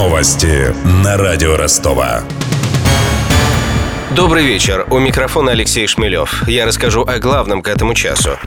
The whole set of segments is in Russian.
Новости на радио Ростова. Добрый вечер. У микрофона Алексей Шмелев. Я расскажу о главном к этому часу.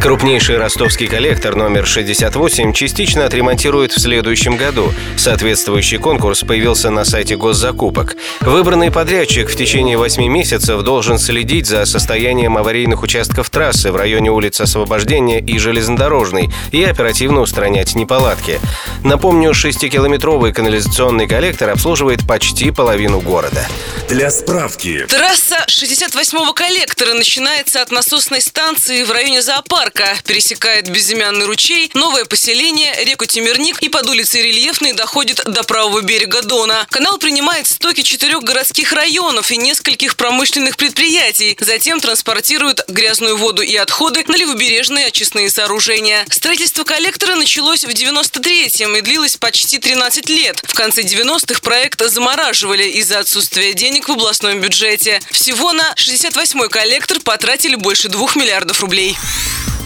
Крупнейший ростовский коллектор номер 68 частично отремонтируют в следующем году. Соответствующий конкурс появился на сайте госзакупок. Выбранный подрядчик в течение 8 месяцев должен следить за состоянием аварийных участков трассы в районе улиц Освобождения и Железнодорожной и оперативно устранять неполадки. Напомню, 6-километровый канализационный коллектор обслуживает почти половину города. Для справки. Трасса 68-го коллектора начинается от насосной станции в районе зоопарка, пересекает безымянный ручей, новое поселение, реку Темирник и под улицей Рельефной доходит до правого берега Дона. Канал принимает стоки четырех городских районов и нескольких промышленных предприятий. Затем транспортирует грязную воду и отходы на левобережные очистные сооружения. Строительство коллектора началось в 93-м и длилось почти 13 лет. В конце 90-х проект замораживали из-за отсутствия денег в областном бюджете. Всего на 68-й коллектор потратили больше 2 миллиардов рублей.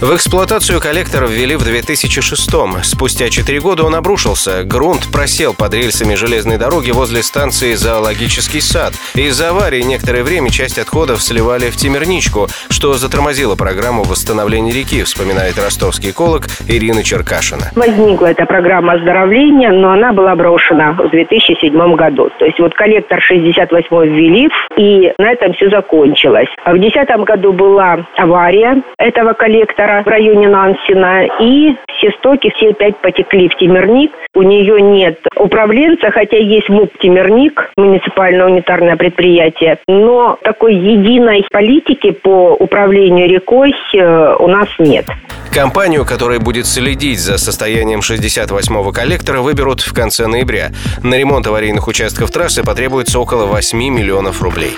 В эксплуатацию коллектор ввели в 2006-м. Спустя 4 года он обрушился. Грунт просел под рельсами железной дороги возле станции «Зоологический сад». Из-за аварии некоторое время часть отходов сливали в Темерничку, что затормозило программу восстановления реки, вспоминает ростовский эколог Ирина Черкашина. Возникла эта программа оздоровления, но она была брошена в 2007 году. То есть вот коллектор 68 ввели, и на этом все закончилось. А в 2010 году была авария этого коллектора, в районе Нансена. И все стоки, все опять потекли в Темерник. У нее нет управленца, хотя есть МУП Темерник, муниципальное унитарное предприятие. Но такой единой политики по управлению рекой э, у нас нет. Компанию, которая будет следить за состоянием 68-го коллектора, выберут в конце ноября. На ремонт аварийных участков трассы потребуется около 8 миллионов рублей.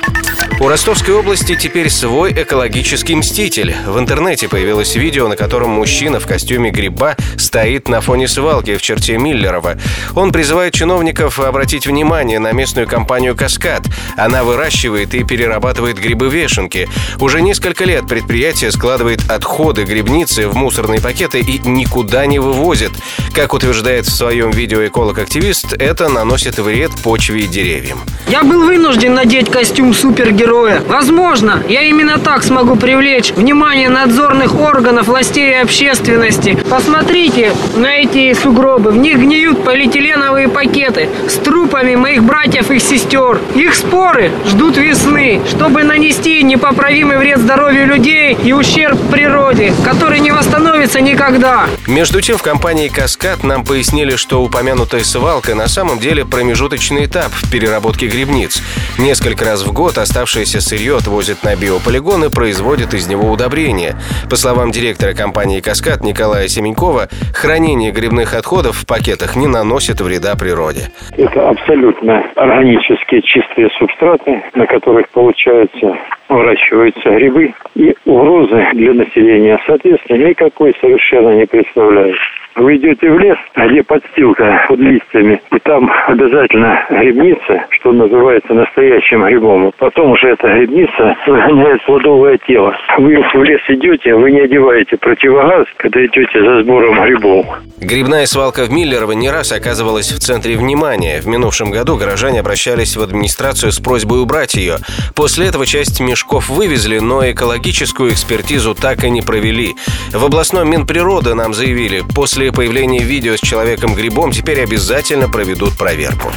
У Ростовской области теперь свой экологический мститель. В интернете появилось видео, на котором мужчина в костюме гриба стоит на фоне свалки в черте Миллерова. Он призывает чиновников обратить внимание на местную компанию «Каскад». Она выращивает и перерабатывает грибы-вешенки. Уже несколько лет предприятие складывает отходы грибницы в мусорные пакеты и никуда не вывозит. Как утверждает в своем видео эколог-активист, это наносит вред почве и деревьям. Я был вынужден надеть костюм супергероя героя. Возможно, я именно так смогу привлечь внимание надзорных органов, властей и общественности. Посмотрите на эти сугробы. В них гниют полиэтиленовые пакеты с трупами моих братьев и сестер. Их споры ждут весны, чтобы нанести непоправимый вред здоровью людей и ущерб природе, который не восстановится никогда. Между тем, в компании «Каскад» нам пояснили, что упомянутая свалка на самом деле промежуточный этап в переработке грибниц. Несколько раз в год оставшиеся Оставшееся сырье отвозят на биополигон и производят из него удобрения. По словам директора компании «Каскад» Николая Семенькова, хранение грибных отходов в пакетах не наносит вреда природе. Это абсолютно органические чистые субстраты, на которых получаются выращиваются грибы и угрозы для населения, соответственно, никакой совершенно не представляют. Вы идете в лес, где подстилка под листьями, и там обязательно грибница, что называется настоящим грибом. Потом уже эта грибница выгоняет плодовое тело. Вы в лес идете, вы не одеваете противогаз, когда идете за сбором грибов. Грибная свалка в Миллерово не раз оказывалась в центре внимания. В минувшем году горожане обращались в администрацию с просьбой убрать ее. После этого часть мешков вывезли, но экологическую экспертизу так и не провели. В областном Минприроды нам заявили, после появления видео с человеком-грибом теперь обязательно проведут проверку.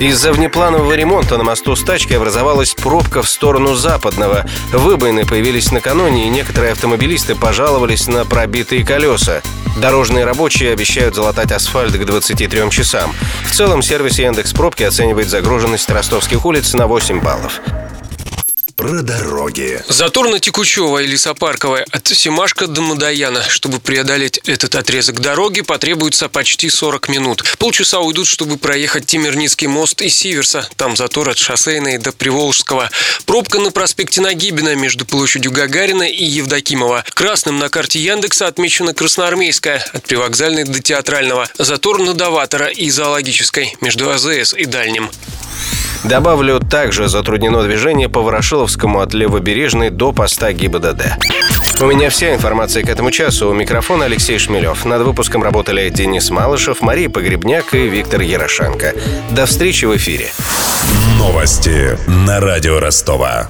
Из-за внепланового ремонта на мосту с тачкой образовалась пробка в сторону западного. Выбоины появились накануне, и некоторые автомобилисты пожаловались на пробитые колеса. Дорожные рабочие обещают залатать асфальт к 23 часам. В целом сервис Яндекс Пробки оценивает загруженность ростовских улиц на 8 баллов про дороги. Затор на Текучева и Лесопарковая от Семашка до Мадаяна. Чтобы преодолеть этот отрезок дороги, потребуется почти 40 минут. Полчаса уйдут, чтобы проехать Тимирницкий мост и Сиверса. Там затор от шоссейной до Приволжского. Пробка на проспекте Нагибина между площадью Гагарина и Евдокимова. Красным на карте Яндекса отмечена Красноармейская от Привокзальной до Театрального. Затор на Даватора и Зоологической между АЗС и Дальним. Добавлю, также затруднено движение по Ворошиловскому от Левобережной до поста ГИБДД. У меня вся информация к этому часу. У микрофона Алексей Шмелев. Над выпуском работали Денис Малышев, Мария Погребняк и Виктор Ярошенко. До встречи в эфире. Новости на радио Ростова.